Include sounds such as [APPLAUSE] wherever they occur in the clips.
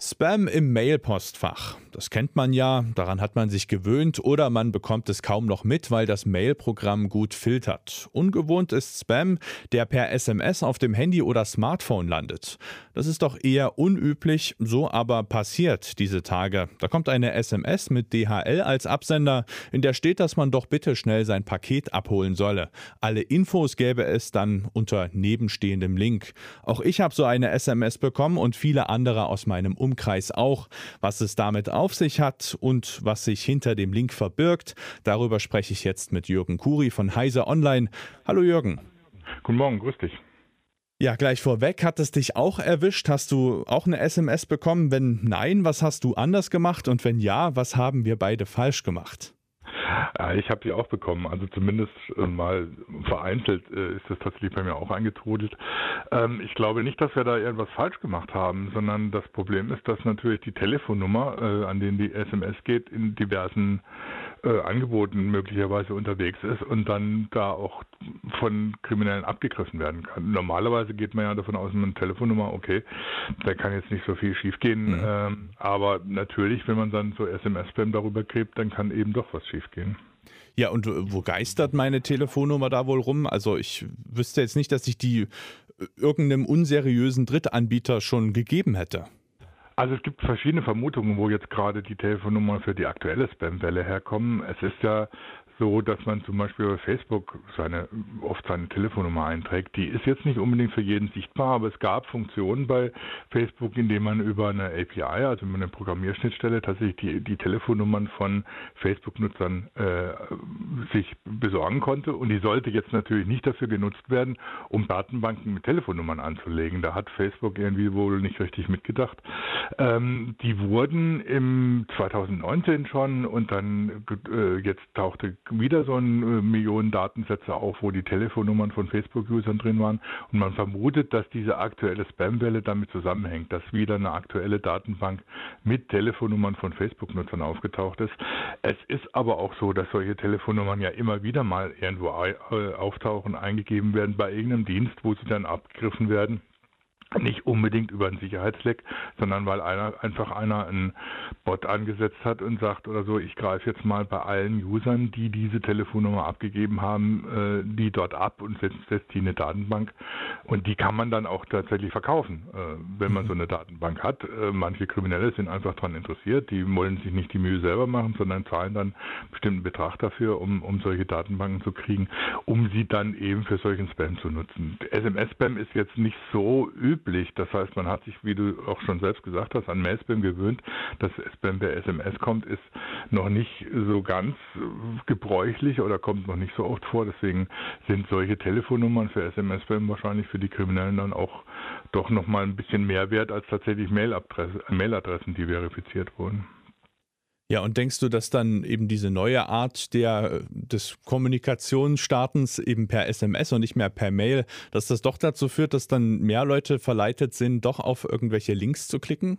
Spam im Mailpostfach. Das kennt man ja, daran hat man sich gewöhnt oder man bekommt es kaum noch mit, weil das Mailprogramm gut filtert. Ungewohnt ist Spam, der per SMS auf dem Handy oder Smartphone landet. Das ist doch eher unüblich, so aber passiert diese Tage. Da kommt eine SMS mit DHL als Absender, in der steht, dass man doch bitte schnell sein Paket abholen solle. Alle Infos gäbe es dann unter nebenstehendem Link. Auch ich habe so eine SMS bekommen und viele andere aus meinem Umkreis auch. Was es damit auf sich hat und was sich hinter dem Link verbirgt, darüber spreche ich jetzt mit Jürgen Kuri von Heise Online. Hallo Jürgen. Guten Morgen, grüß dich. Ja, gleich vorweg, hat es dich auch erwischt? Hast du auch eine SMS bekommen? Wenn nein, was hast du anders gemacht? Und wenn ja, was haben wir beide falsch gemacht? Ich habe die auch bekommen, also zumindest äh, mal vereinzelt äh, ist das tatsächlich bei mir auch eingetrudelt. Ähm, ich glaube nicht, dass wir da irgendwas falsch gemacht haben, sondern das Problem ist, dass natürlich die Telefonnummer, äh, an denen die SMS geht, in diversen Angeboten möglicherweise unterwegs ist und dann da auch von Kriminellen abgegriffen werden kann. Normalerweise geht man ja davon aus, mit einer Telefonnummer, okay, da kann jetzt nicht so viel schiefgehen, mhm. Ähm, aber natürlich, wenn man dann so SMS-Spam darüber kriegt, dann kann eben doch was schiefgehen. Ja, und äh, wo geistert meine Telefonnummer da wohl rum? Also ich wüsste jetzt nicht, dass ich die äh, irgendeinem unseriösen Drittanbieter schon gegeben hätte. Also es gibt verschiedene Vermutungen, wo jetzt gerade die Telefonnummern für die aktuelle Spam-Welle herkommen. Es ist ja so, dass man zum Beispiel bei Facebook seine, oft seine Telefonnummer einträgt. Die ist jetzt nicht unbedingt für jeden sichtbar, aber es gab Funktionen bei Facebook, in denen man über eine API, also über eine Programmierschnittstelle, tatsächlich die, die Telefonnummern von Facebook-Nutzern äh, sich besorgen konnte. Und die sollte jetzt natürlich nicht dafür genutzt werden, um Datenbanken mit Telefonnummern anzulegen. Da hat Facebook irgendwie wohl nicht richtig mitgedacht. Ähm, die wurden im 2019 schon und dann äh, jetzt tauchte wieder so ein äh, Millionen Datensätze auf, wo die Telefonnummern von Facebook-Usern drin waren. Und man vermutet, dass diese aktuelle Spam-Welle damit zusammenhängt, dass wieder eine aktuelle Datenbank mit Telefonnummern von Facebook-Nutzern aufgetaucht ist. Es ist aber auch so, dass solche Telefonnummern ja immer wieder mal irgendwo äh, auftauchen, eingegeben werden bei irgendeinem Dienst, wo sie dann abgegriffen werden nicht unbedingt über einen Sicherheitsleck, sondern weil einer einfach einer einen Bot angesetzt hat und sagt oder so, ich greife jetzt mal bei allen Usern, die diese Telefonnummer abgegeben haben, äh, die dort ab und setzt, setzt die in eine Datenbank und die kann man dann auch tatsächlich verkaufen, äh, wenn man so eine Datenbank hat. Äh, manche Kriminelle sind einfach daran interessiert, die wollen sich nicht die Mühe selber machen, sondern zahlen dann einen bestimmten Betrag dafür, um, um solche Datenbanken zu kriegen, um sie dann eben für solchen Spam zu nutzen. SMS-Spam ist jetzt nicht so üblich üblich. Das heißt, man hat sich, wie du auch schon selbst gesagt hast, an Mailspam gewöhnt. Dass Spam per SMS kommt, ist noch nicht so ganz gebräuchlich oder kommt noch nicht so oft vor. Deswegen sind solche Telefonnummern für SMS-Spam wahrscheinlich für die Kriminellen dann auch doch noch mal ein bisschen mehr wert als tatsächlich Mailadressen, die verifiziert wurden. Ja, und denkst du, dass dann eben diese neue Art der, des Kommunikationsstartens eben per SMS und nicht mehr per Mail, dass das doch dazu führt, dass dann mehr Leute verleitet sind, doch auf irgendwelche Links zu klicken?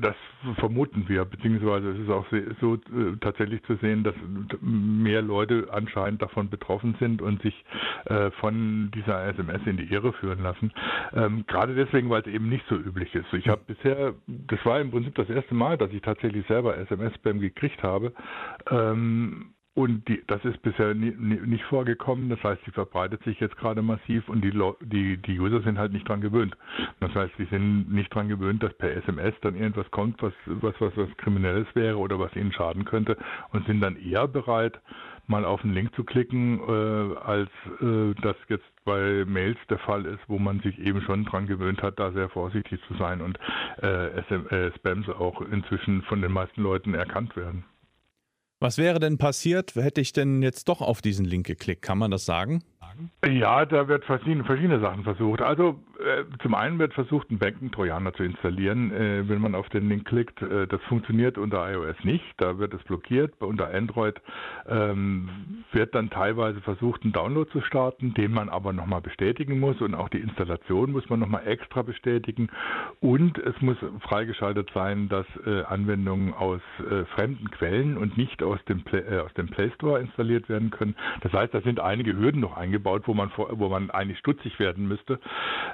Das vermuten wir, beziehungsweise es ist auch so äh, tatsächlich zu sehen, dass mehr Leute anscheinend davon betroffen sind und sich äh, von dieser SMS in die Irre führen lassen. Ähm, gerade deswegen, weil es eben nicht so üblich ist. Ich habe bisher, das war im Prinzip das erste Mal, dass ich tatsächlich selber SMS-Spam gekriegt habe. Ähm, und die, das ist bisher nie, nie, nicht vorgekommen. Das heißt, sie verbreitet sich jetzt gerade massiv und die, die, die User sind halt nicht dran gewöhnt. Das heißt, sie sind nicht dran gewöhnt, dass per SMS dann irgendwas kommt, was, was, was, was Kriminelles wäre oder was ihnen schaden könnte und sind dann eher bereit, mal auf einen Link zu klicken, äh, als äh, das jetzt bei Mails der Fall ist, wo man sich eben schon dran gewöhnt hat, da sehr vorsichtig zu sein und äh, SM, äh, Spams auch inzwischen von den meisten Leuten erkannt werden. Was wäre denn passiert, hätte ich denn jetzt doch auf diesen Link geklickt? Kann man das sagen? Ja, da wird verschiedene, verschiedene Sachen versucht. Also äh, zum einen wird versucht, einen Banken-Trojaner zu installieren, äh, wenn man auf den Link klickt. Äh, das funktioniert unter iOS nicht, da wird es blockiert. Unter Android ähm, wird dann teilweise versucht, einen Download zu starten, den man aber nochmal bestätigen muss und auch die Installation muss man nochmal extra bestätigen. Und es muss freigeschaltet sein, dass äh, Anwendungen aus äh, fremden Quellen und nicht aus dem, Play, äh, aus dem Play Store installiert werden können. Das heißt, da sind einige Hürden noch eingebaut, wo man, wo man eigentlich stutzig werden müsste.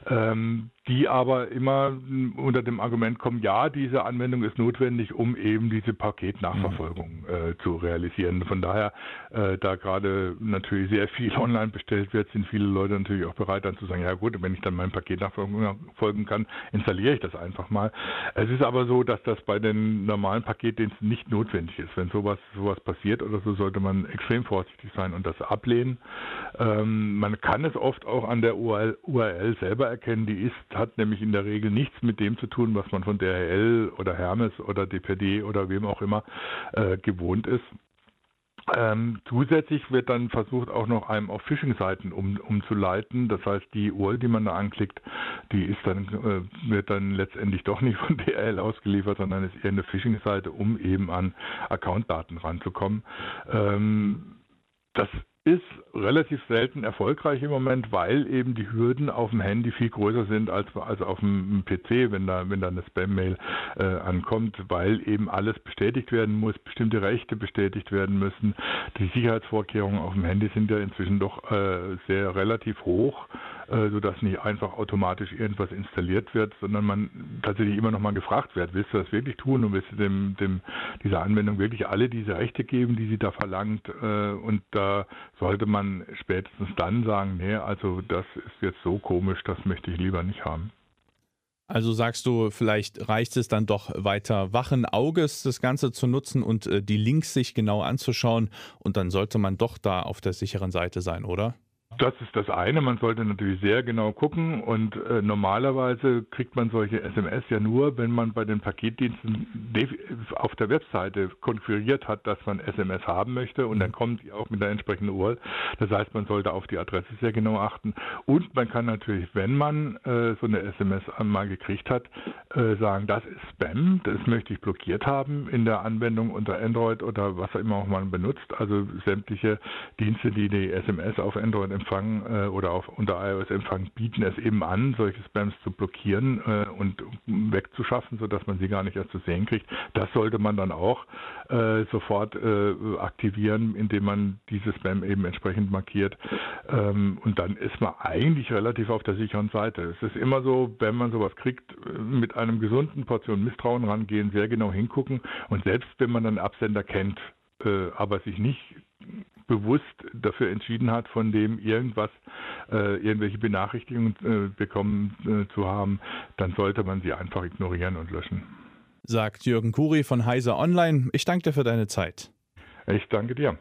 Ähm, die aber immer unter dem Argument kommen, ja, diese Anwendung ist notwendig, um eben diese Paketnachverfolgung mhm. äh, zu realisieren. Von daher, äh, da gerade natürlich sehr viel [LAUGHS] online bestellt wird, sind viele Leute natürlich auch bereit, dann zu sagen, ja gut, wenn ich dann mein Paket nachfolgen kann, installiere ich das einfach mal. Es ist aber so, dass das bei den normalen Paketdiensten nicht notwendig ist. Wenn sowas, sowas passiert oder so, sollte man extrem vorsichtig sein und das ablehnen. Ähm, man kann es oft auch an der URL, URL selber erkennen, die ist, hat nämlich in der Regel nichts mit dem zu tun, was man von DHL oder Hermes oder DPD oder wem auch immer äh, gewohnt ist. Ähm, zusätzlich wird dann versucht, auch noch einem auf Phishing-Seiten um, umzuleiten. Das heißt, die URL, die man da anklickt, die ist dann, äh, wird dann letztendlich doch nicht von DHL ausgeliefert, sondern ist eher eine Phishing-Seite, um eben an Accountdaten ranzukommen. Ähm, das ist relativ selten erfolgreich im Moment, weil eben die Hürden auf dem Handy viel größer sind als, als auf dem PC, wenn da, wenn da eine Spam-Mail äh, ankommt, weil eben alles bestätigt werden muss, bestimmte Rechte bestätigt werden müssen. Die Sicherheitsvorkehrungen auf dem Handy sind ja inzwischen doch äh, sehr relativ hoch äh, sodass nicht einfach automatisch irgendwas installiert wird, sondern man tatsächlich immer noch mal gefragt wird, willst du das wirklich tun und willst du dem, dem, dieser Anwendung wirklich alle diese Rechte geben, die sie da verlangt? Äh, und da sollte man spätestens dann sagen, nee, also das ist jetzt so komisch, das möchte ich lieber nicht haben. Also sagst du, vielleicht reicht es dann doch weiter wachen Auges, das Ganze zu nutzen und äh, die Links sich genau anzuschauen und dann sollte man doch da auf der sicheren Seite sein, oder? Das ist das eine. Man sollte natürlich sehr genau gucken und äh, normalerweise kriegt man solche SMS ja nur, wenn man bei den Paketdiensten auf der Webseite konfiguriert hat, dass man SMS haben möchte und dann kommen die auch mit der entsprechenden URL. Das heißt, man sollte auf die Adresse sehr genau achten und man kann natürlich, wenn man äh, so eine SMS einmal gekriegt hat, äh, sagen, das ist Spam, das möchte ich blockiert haben in der Anwendung unter Android oder was immer auch man benutzt. Also sämtliche Dienste, die die SMS auf Android empfangen Empfang äh, oder auf unter iOS Empfang bieten es eben an, solche Spams zu blockieren äh, und wegzuschaffen, sodass man sie gar nicht erst zu sehen kriegt. Das sollte man dann auch äh, sofort äh, aktivieren, indem man diese Spam eben entsprechend markiert. Ähm, und dann ist man eigentlich relativ auf der sicheren Seite. Es ist immer so, wenn man sowas kriegt, äh, mit einem gesunden Portion Misstrauen rangehen, sehr genau hingucken und selbst wenn man einen Absender kennt, äh, aber sich nicht bewusst dafür entschieden hat, von dem irgendwas, äh, irgendwelche Benachrichtigungen äh, bekommen äh, zu haben, dann sollte man sie einfach ignorieren und löschen. Sagt Jürgen Kuri von Heiser Online. Ich danke dir für deine Zeit. Ich danke dir.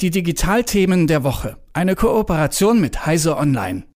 Die Digitalthemen der Woche. Eine Kooperation mit Heiser Online.